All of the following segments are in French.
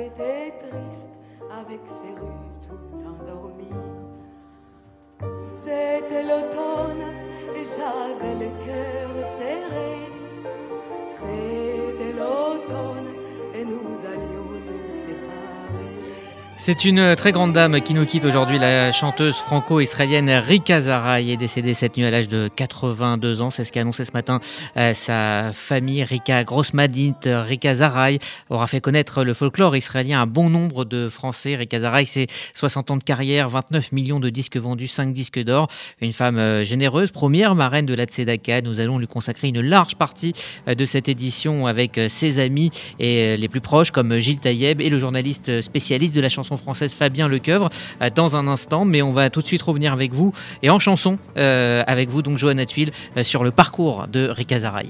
était triste avec ses rues tout endormies. C'était l'automne et j'avais le C'est une très grande dame qui nous quitte aujourd'hui. La chanteuse franco-israélienne Rika Zaraï est décédée cette nuit à l'âge de 82 ans. C'est ce qu'a annoncé ce matin euh, sa famille. Rika Grossmadint, Rika Zaraï aura fait connaître le folklore israélien à bon nombre de Français. Rika Zaraï, c'est 60 ans de carrière, 29 millions de disques vendus, 5 disques d'or. Une femme euh, généreuse, première marraine de la Tzedaka. Nous allons lui consacrer une large partie euh, de cette édition avec euh, ses amis et euh, les plus proches comme Gilles Taïeb et le journaliste spécialiste de la chanson française Fabien Lecoeuvre euh, dans un instant. Mais on va tout de suite revenir avec vous et en chanson euh, avec vous, donc Johanna Tuile, euh, sur le parcours de Rika Zaraï.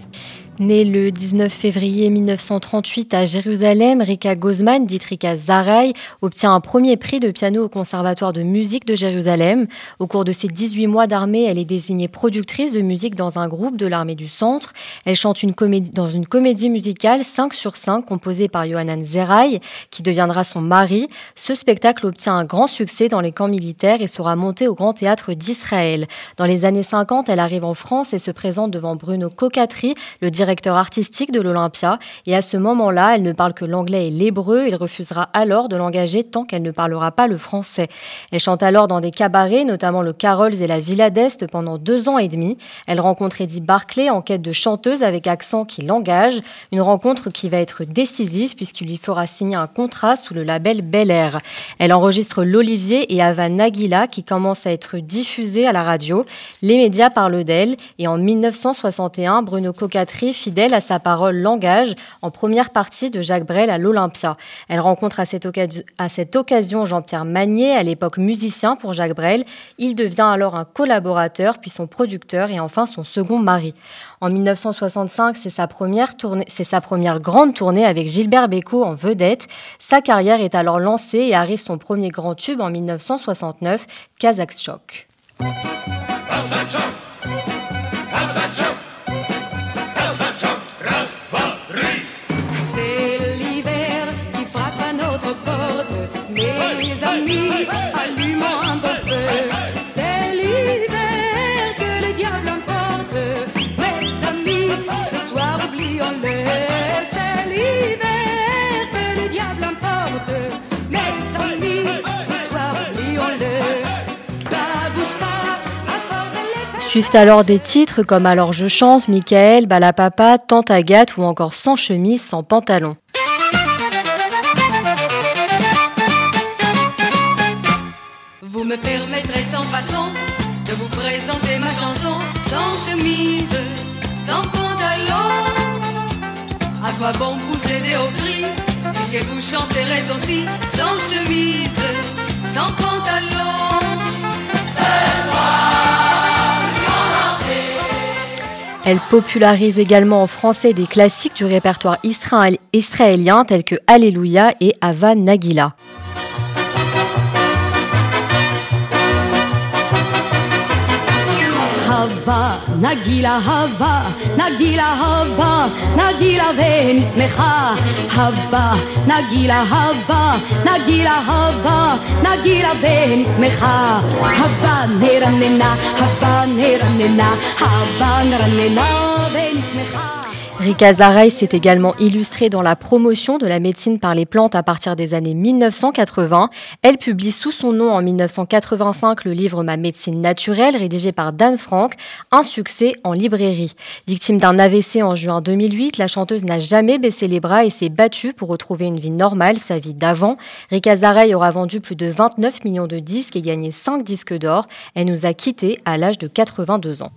Née le 19 février 1938 à Jérusalem, Rika Gozman, dite Rika Zaraï, obtient un premier prix de piano au Conservatoire de musique de Jérusalem. Au cours de ses 18 mois d'armée, elle est désignée productrice de musique dans un groupe de l'armée du Centre. Elle chante dans une comédie musicale 5 sur 5 composée par Yohanan Zeraï, qui deviendra son mari. Ce spectacle obtient un grand succès dans les camps militaires et sera monté au Grand Théâtre d'Israël. Dans les années 50, elle arrive en France et se présente devant Bruno directeur artistique de l'Olympia. Et à ce moment-là, elle ne parle que l'anglais et l'hébreu. Il refusera alors de l'engager tant qu'elle ne parlera pas le français. Elle chante alors dans des cabarets, notamment le Carols et la Villa d'Est, pendant deux ans et demi. Elle rencontre Eddie Barclay en quête de chanteuse avec accent qui l'engage. Une rencontre qui va être décisive puisqu'il lui fera signer un contrat sous le label Bel Air. Elle enregistre L'Olivier et Ava Nagila qui commencent à être diffusés à la radio. Les médias parlent d'elle et en 1961, Bruno Cocatri, fidèle à sa parole, l'engage en première partie de Jacques Brel à l'Olympia. Elle rencontre à cette, occasion, Jean-Pierre Magnier, à l'époque musicien pour Jacques Brel. Il devient alors un collaborateur, puis son producteur et enfin son second mari. En 1965, c'est sa première grande tournée avec Gilbert Bécaud en vedette. Sa carrière est alors lancée et arrive son premier grand tube en 1969, Kazakh Suivent alors des titres comme Alors je chante, Michael, Balapapa, Tante Agathe ou encore Sans chemise, sans pantalon. Vous me permettrez sans façon de vous présenter ma chanson sans chemise, sans pantalon. À quoi bon vous aider au cri? Puisque vous chanterez aussi? Sans chemise, sans pantalon. Ce soir. Elle popularise également en français des classiques du répertoire israél- israélien tels que Alléluia et Ava Nagila. אהבה, נגיל אהבה, נגיל אהבה, נגילה ונשמחה. אהבה, נגיל אהבה, נגיל אהבה, נגילה ונשמחה. אהבה נרננה, אהבה נרננה, אהבה נרננה. Rika Zaraï s'est également illustrée dans la promotion de la médecine par les plantes à partir des années 1980. Elle publie sous son nom en 1985 le livre Ma médecine naturelle, rédigé par Dan Frank, un succès en librairie. Victime d'un AVC en juin 2008, la chanteuse n'a jamais baissé les bras et s'est battue pour retrouver une vie normale, sa vie d'avant. Rika Zaraï aura vendu plus de 29 millions de disques et gagné 5 disques d'or. Elle nous a quittés à l'âge de 82 ans.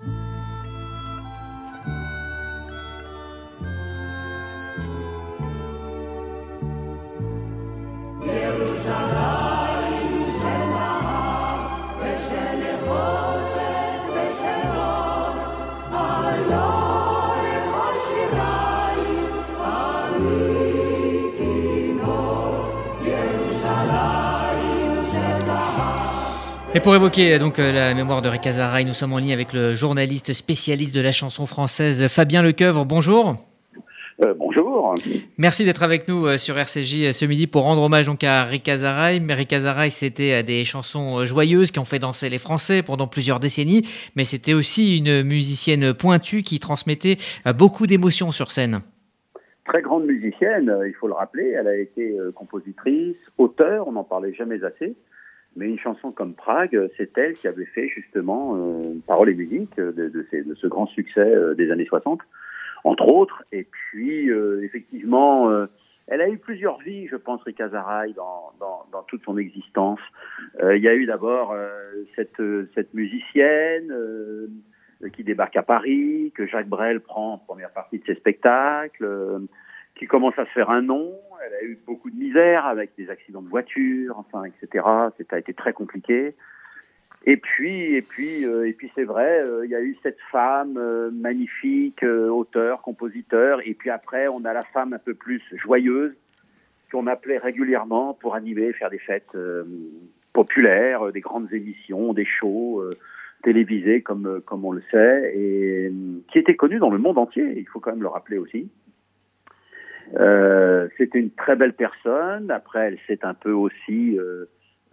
Et pour évoquer donc euh, la mémoire de Rika Zaraï, nous sommes en ligne avec le journaliste spécialiste de la chanson française Fabien Lecoeuvre. Bonjour. Euh, bonjour. Merci d'être avec nous euh, sur RCJ ce midi pour rendre hommage donc à Rika Zaraï, c'était des chansons joyeuses qui ont fait danser les Français pendant plusieurs décennies, mais c'était aussi une musicienne pointue qui transmettait beaucoup d'émotions sur scène. Très grande musicienne, il faut le rappeler. Elle a été compositrice, auteur, on n'en parlait jamais assez. Mais une chanson comme Prague, c'est elle qui avait fait justement euh, parole et musique de, de, ce grand succès des années 60 entre autres. Et puis, euh, effectivement, euh, elle a eu plusieurs vies, je pense, Rika Zaraï, dans, dans, dans toute son existence. Euh, il y a eu d'abord cette, cette musicienne qui débarque à Paris, que Jacques Brel prend en première partie de ses spectacles, qui commence à se faire un nom. Elle a eu beaucoup de misère avec des accidents de voiture, enfin, etc. Ça a été très compliqué. Et puis, et puis, euh, et puis, c'est vrai, euh, il y a eu cette femme euh, magnifique, auteur, compositeur. Et puis après, on a la femme un peu plus joyeuse qu'on appelait régulièrement pour animer, faire des fêtes populaires, des grandes émissions, des shows télévisés, comme comme on le sait, et qui était connue dans le monde entier. Il faut quand même le rappeler aussi. C'était une très belle personne. Après, elle s'est un peu aussi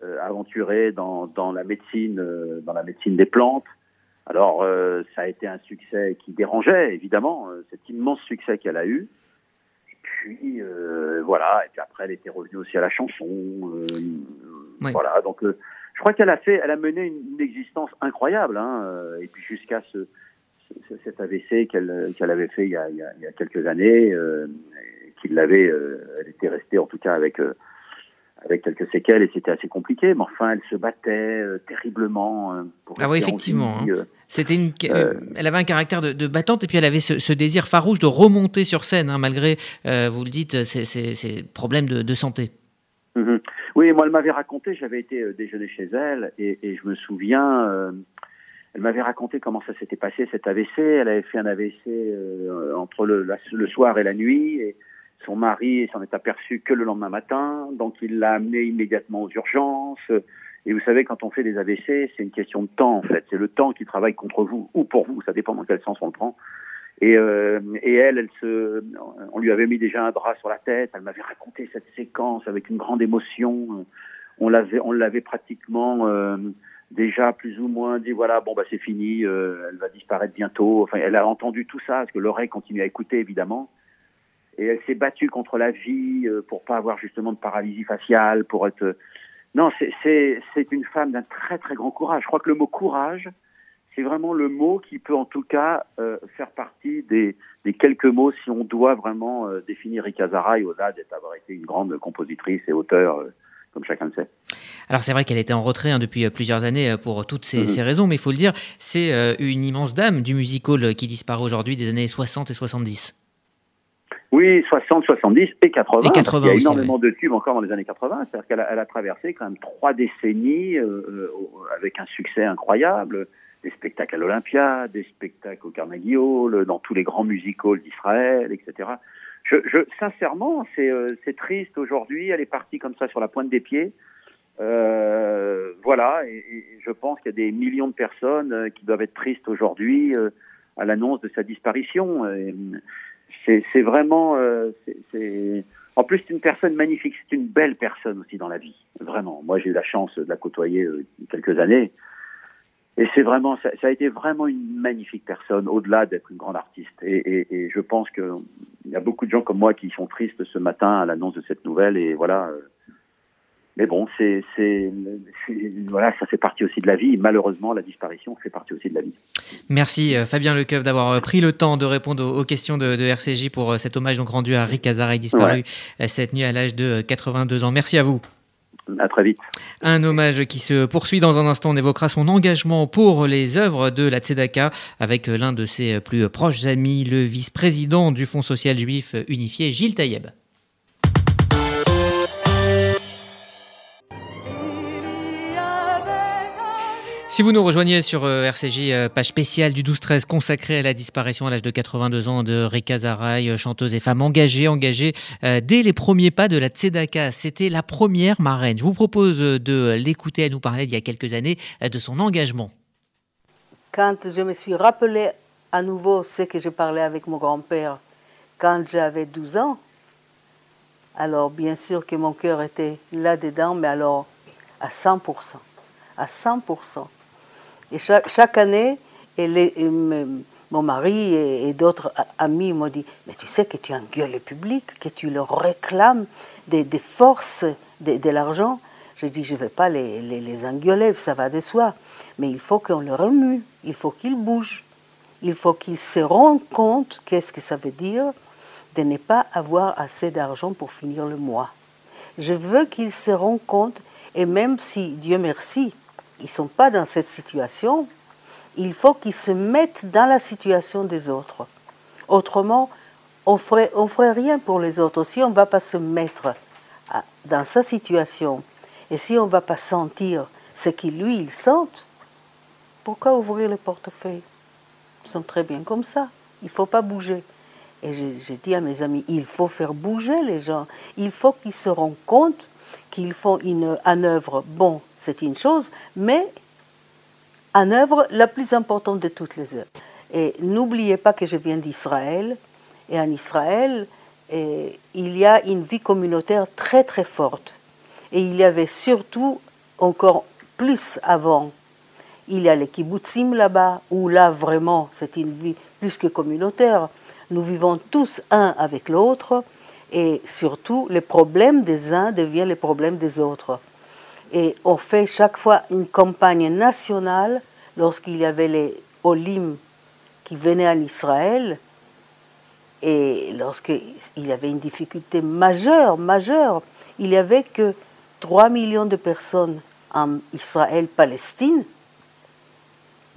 euh, aventuré dans, dans, la médecine, euh, dans la médecine des plantes. Alors, euh, ça a été un succès qui dérangeait, évidemment, cet immense succès qu'elle a eu. Et puis, voilà. Et puis après, elle était revenue aussi à la chanson. Voilà. Donc, je crois qu'elle a fait, elle a mené une, existence incroyable. Hein, et puis jusqu'à ce, cet AVC qu'elle qu'elle avait fait il y a, il y a, il y a quelques années, euh, qu'il l'avait, elle était restée en tout cas avec avec quelques séquelles et c'était assez compliqué, mais enfin elle se battait euh, terriblement. Euh, pour ah oui, effectivement. Hein. Euh, c'était une, elle avait un caractère de, battante et puis elle avait ce, désir farouche de remonter sur scène, hein, malgré, vous le dites, ces, problèmes de, santé. Mm-hmm. Oui, moi elle m'avait raconté, j'avais été déjeuner chez elle et, je me souviens, elle m'avait raconté comment ça s'était passé cet AVC. Elle avait fait un AVC entre le, le soir et la nuit et son mari s'en est aperçu que le lendemain matin, donc il l'a amené immédiatement aux urgences. Et vous savez, quand on fait des AVC, c'est une question de temps en fait. C'est le temps qui travaille contre vous ou pour vous, ça dépend dans quel sens on le prend. Et, euh, et elle, elle se, on lui avait mis déjà un drap sur la tête. Elle m'avait raconté cette séquence avec une grande émotion. On l'avait, on l'avait pratiquement euh, déjà plus ou moins dit voilà, bon bah c'est fini, euh, elle va disparaître bientôt. Enfin, elle a entendu tout ça parce que l'oreille continue à écouter évidemment et elle s'est battue contre la vie euh, pour pas avoir justement de paralysie faciale, pour être. Euh, non, c'est une femme d'un très très grand courage. Je crois que le mot courage, c'est vraiment le mot qui peut en tout cas euh, faire partie des, des, quelques mots si on doit vraiment définir Rika Zaraï au-delà d'avoir été une grande compositrice et auteur, comme chacun le sait. Alors c'est vrai qu'elle était en retrait hein, depuis plusieurs années pour toutes ces, mm-hmm. ces raisons, mais il faut le dire, c'est une immense dame du music hall qui disparaît aujourd'hui des années 60 et 70. Oui, 60, 70 et 80. Et 80 il y a énormément de tubes encore dans les années 80. C'est-à-dire qu'elle a, elle a, traversé quand même trois décennies euh, euh, avec un succès incroyable. Des spectacles à l'Olympia, des spectacles au Carnegie Hall, dans tous les grands music halls d'Israël, etc. Je, je, sincèrement, c'est euh, triste aujourd'hui. Elle est partie comme ça sur la pointe des pieds. Euh, voilà, et, et, je pense qu'il y a des millions de personnes euh, qui doivent être tristes aujourd'hui à l'annonce de sa disparition. Et, c'est vraiment. Euh, en plus, c'est une personne magnifique. C'est une belle personne aussi dans la vie. Vraiment. Moi, j'ai eu la chance de la côtoyer euh, quelques années. Et c'est vraiment, ça, a été vraiment une magnifique personne, au-delà d'être une grande artiste. Et, et je pense qu'il y a beaucoup de gens comme moi qui sont tristes ce matin à l'annonce de cette nouvelle. Et voilà, euh, mais bon, c'est, voilà, ça fait partie aussi de la vie. Malheureusement, la disparition fait partie aussi de la vie. Merci euh, Fabien Lecoeuf d'avoir euh, pris le temps de répondre aux, questions de, RCJ pour euh, cet hommage donc rendu à Rick Hazard disparu cette nuit à l'âge de 82 ans. Merci à vous. À très vite. Un hommage qui se poursuit dans un instant. On évoquera son engagement pour les œuvres de la Tzedaka avec l'un de ses plus proches amis, le vice-président du Fonds social juif unifié, Gilles Taïeb. Si vous nous rejoignez sur euh, RCJ, euh, page spéciale du 12-13 consacrée à la disparition à l'âge de 82 ans de Rika Zaraï, euh, chanteuse et femme engagée, engagée dès les premiers pas de la Tzedaka. C'était la première marraine. Je vous propose de l'écouter, à nous parler il y a quelques années de son engagement. Quand je me suis rappelé à nouveau ce que je parlais avec mon grand-père, quand j'avais 12 ans, alors bien sûr que mon cœur était là-dedans, mais alors à 100%. À 100%. Et chaque, année, mon mari et, d'autres amis m'ont dit, mais tu sais que tu engueules le public, que tu leur réclames des, forces, de, l'argent. J'ai dit, je ne vais pas les, les, les engueuler, ça va de soi. Mais il faut qu'on le remue, il faut qu'ils bougent. Il faut qu'ils se rendent compte qu'est-ce que ça veut dire de ne pas avoir assez d'argent pour finir le mois. Je veux qu'ils se rendent compte, et même si, Dieu merci, ils ne sont pas dans cette situation, il faut qu'ils se mettent dans la situation des autres. Autrement, on ferait, ferait rien pour les autres. Si on ne va pas se mettre dans sa situation, et si on ne va pas sentir ce qu'il lui, il sent, pourquoi ouvrir le portefeuille Ils sont très bien comme ça. Il ne faut pas bouger. Et j'ai j'ai dit à mes amis, il faut faire bouger les gens. Il faut qu'ils se rendent compte qu'ils font une, en œuvre, bon, c'est une chose, mais en œuvre la plus importante de toutes les œuvres. Et n'oubliez pas que je viens d'Israël. Et en Israël, eh, il y a une vie communautaire très très forte. Et il y avait surtout, encore plus avant, il y a les kibbutzim là-bas, où là vraiment c'est une vie plus que communautaire. Nous vivons tous un avec l'autre et surtout les problèmes des uns deviennent les problèmes des autres. Et on fait chaque fois une campagne nationale lorsqu'il y avait les Olim qui venaient en Israël et lorsqu'il y avait une difficulté majeure, majeure, il n'y avait que 3 millions de personnes en Israël-Palestine.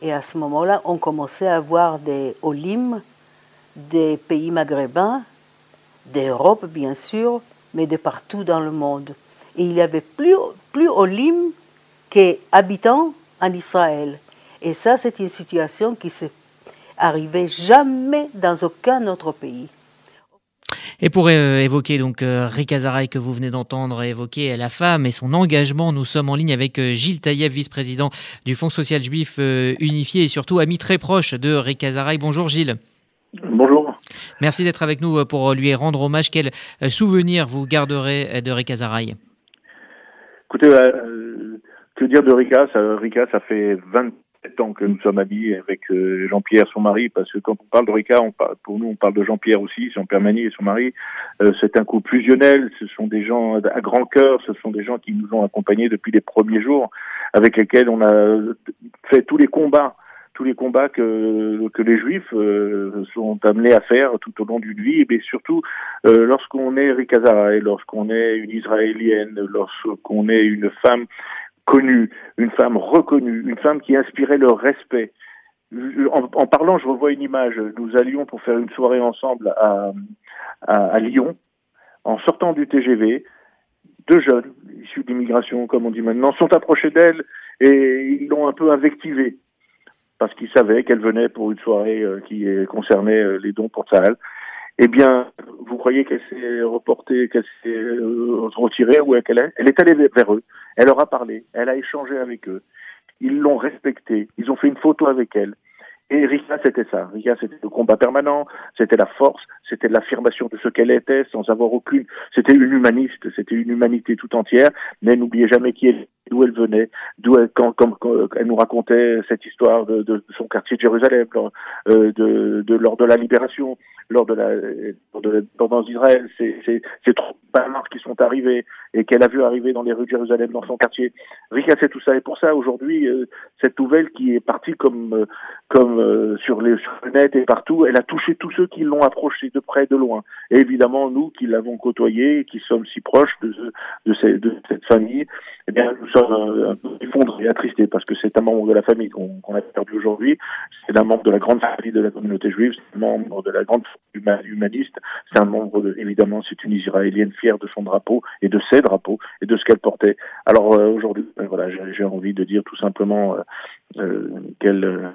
Et à ce moment-là, on commençait à avoir des Olim des pays maghrébins, d'Europe bien sûr, mais de partout dans le monde. Et il y avait plus, plus Olim qu'habitants en Israël. Et ça, c'est une situation qui s'est arrivée jamais dans aucun autre pays. Et pour euh, évoquer donc euh, Rika Zaraï que vous venez d'entendre évoquer la femme et son engagement, nous sommes en ligne avec euh, Gilles Taïeb, vice-président du Fonds social juif unifié et surtout ami très proche de Rika Zaraï. Bonjour Gilles. Bonjour. Merci d'être avec nous pour lui rendre hommage. Quel souvenir vous garderez de Rika Zaraï Écoutez, euh, que dire de Rika? Ça, Rika, ça fait 27 ans que nous sommes amis avec euh, Jean-Pierre, son mari, parce que quand on parle de Rika, pour nous, on parle de Jean-Pierre aussi, Jean-Pierre Mani et son mari. Euh, c'est un couple fusionnel, ce sont des gens à grand cœur, ce sont des gens qui nous ont accompagnés depuis les premiers jours, avec lesquels on a fait tous les combats tous les combats que, que les juifs euh, sont amenés à faire tout au long d'une vie, mais surtout euh, lorsqu'on est Rikazara, lorsqu'on est une Israélienne, lorsqu'on est une femme connue, une femme reconnue, une femme qui inspirait le respect. En, en, parlant, je revois une image. Nous allions pour faire une soirée ensemble à, à, à Lyon. En sortant du TGV, deux jeunes issus d'immigration, comme on dit maintenant, sont approchés d'elle et ils l'ont un peu invectivée parce qu'ils savaient qu'elle venait pour une soirée euh, qui concernait euh, les dons pour Sahel. Eh bien, vous croyez qu'elle s'est reportée, qu'elle s'est euh, retirée ou qu'elle est? Elle est allée vers eux, elle leur a parlé, elle a échangé avec eux. Ils l'ont respectée, ils ont fait une photo avec elle. Et Rika, c'était ça. Rika, c'était le combat permanent, c'était la force, c'était l'affirmation de ce qu'elle était sans avoir aucune. C'était une humaniste, c'était une humanité tout entière. Mais n'oubliez jamais qui elle, d'où elle venait, d'où elle, quand, quand, elle nous racontait cette histoire de, de son quartier de Jérusalem, lors, euh, de, de, lors de la libération, lors de la, de l'indépendance d'Israël. C'est, c'est trop de qui sont arrivés et qu'elle a vu arriver dans les rues de Jérusalem, dans son quartier. C'est tout ça. Et pour ça, aujourd'hui, euh, cette nouvelle qui est partie comme, euh, comme euh, sur, les, sur net et partout, elle a touché tous ceux qui l'ont approché de près, de loin. Et évidemment, nous qui l'avons côtoyée et qui sommes si proches de, cette famille, eh bien, nous sommes un peu effondrés, attristés, parce que c'est un membre de la famille qu'on, a perdu aujourd'hui. C'est un membre de la grande famille de la communauté juive, c'est un membre de la grande humaniste, c'est un membre, de, évidemment, c'est une Israélienne fière de son drapeau et de ses drapeaux et de ce qu'elle portait. Alors euh, aujourd'hui, ben, voilà, j'ai, j'ai envie de dire tout simplement euh, euh, qu'elle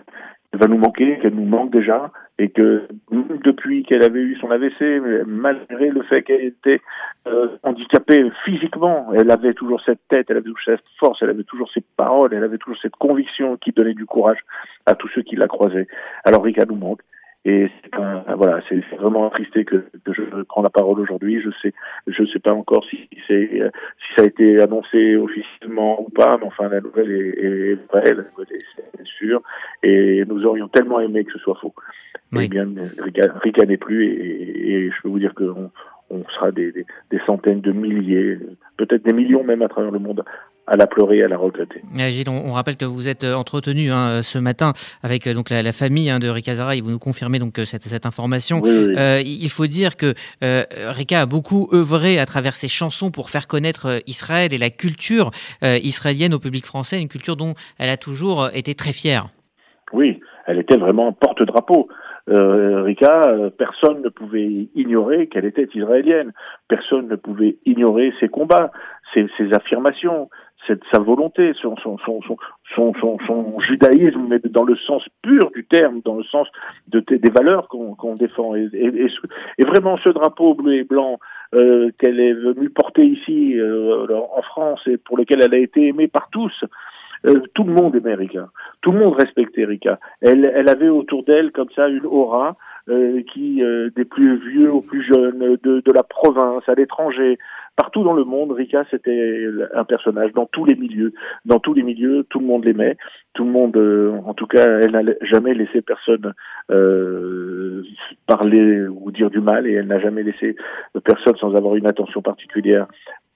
va nous manquer, qu'elle nous manque déjà, et que depuis qu'elle avait eu son AVC, malgré le fait qu'elle était euh, handicapée physiquement, elle avait toujours cette tête, elle avait toujours cette force, elle avait toujours ces paroles, elle avait toujours cette conviction qui donnait du courage à tous ceux qui la croisaient. Alors Rika nous manque. Et un, voilà, c'est vraiment attristé que, que je prends la parole aujourd'hui. Je sais, je sais pas encore si c'est si ça a été annoncé officiellement ou pas, mais enfin la nouvelle est, est vraie, la nouvelle est, est sûre. Et nous aurions tellement aimé que ce soit faux. Oui. Eh bien, plus, et, et, je peux vous dire qu'on on sera des, des, des centaines de milliers, peut-être des millions même à travers le monde à la pleurer, à la regretter. Euh, Gilles, on, rappelle que vous êtes euh, entretenu hein, ce matin avec euh, donc la, la famille hein, de Rika Zaraï. Vous nous confirmez donc cette, cette information. Oui, oui. Euh, il faut dire que euh, Rika a beaucoup œuvré à travers ses chansons pour faire connaître Israël et la culture euh, israélienne au public français, une culture dont elle a toujours été très fière. Oui, elle était vraiment porte-drapeau. Euh, Rika, euh, personne ne pouvait ignorer qu'elle était israélienne. Personne ne pouvait ignorer ses combats, ses, ses affirmations, sa volonté, son, son, son, son, son, judaïsme, mais dans le sens pur du terme, dans le sens de, des valeurs qu'on qu défend. Et, et, et, vraiment, ce drapeau bleu et blanc euh, qu'elle est venue porter ici euh, en France et pour lequel elle a été aimée par tous, euh, tout le monde aimait Rika, tout le monde respectait Rika. Elle, elle avait autour d'elle comme ça une aura euh, qui, euh, des plus vieux aux plus jeunes, de, de la province, à l'étranger, partout dans le monde, Rika c'était un personnage dans tous les milieux, dans tous les milieux, tout le monde l'aimait, tout le monde, euh, en tout cas, elle n'a jamais laissé personne euh, parler ou dire du mal et elle n'a jamais laissé personne sans avoir une attention particulière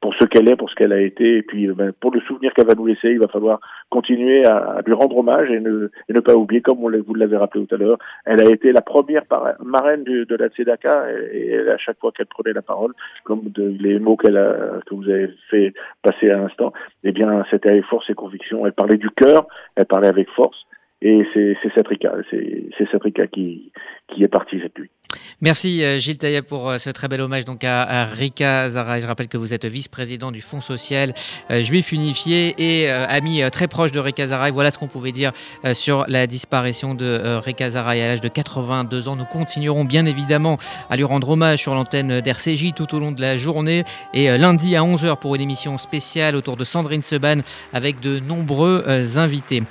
pour ce qu'elle est, pour ce qu'elle a été, et puis ben, pour le souvenir qu'elle va nous laisser, il va falloir continuer à, lui rendre hommage et ne, pas oublier, comme vous l'avez rappelé tout à l'heure, elle a été la première marraine de, de la Tzedaka, et, et, à chaque fois qu'elle prenait la parole, comme de, les mots qu'elle a, que vous avez fait passer à l'instant, eh bien, c'était avec force et conviction. Elle parlait du cœur, elle parlait avec force, et c'est cette Rika, c'est qui, qui est partie cette nuit. Merci Gilles Taillet pour ce très bel hommage donc à, Rika Zara. Je rappelle que vous êtes vice-président du Fonds social euh, juif unifié et euh, ami euh, très proche de Rika Zara. Voilà ce qu'on pouvait dire sur la disparition de Rika Zara à l'âge de 82 ans. Nous continuerons bien évidemment à lui rendre hommage sur l'antenne d'RCJ tout au long de la journée et lundi à 11h pour une émission spéciale autour de Sandrine Seban avec de nombreux invités.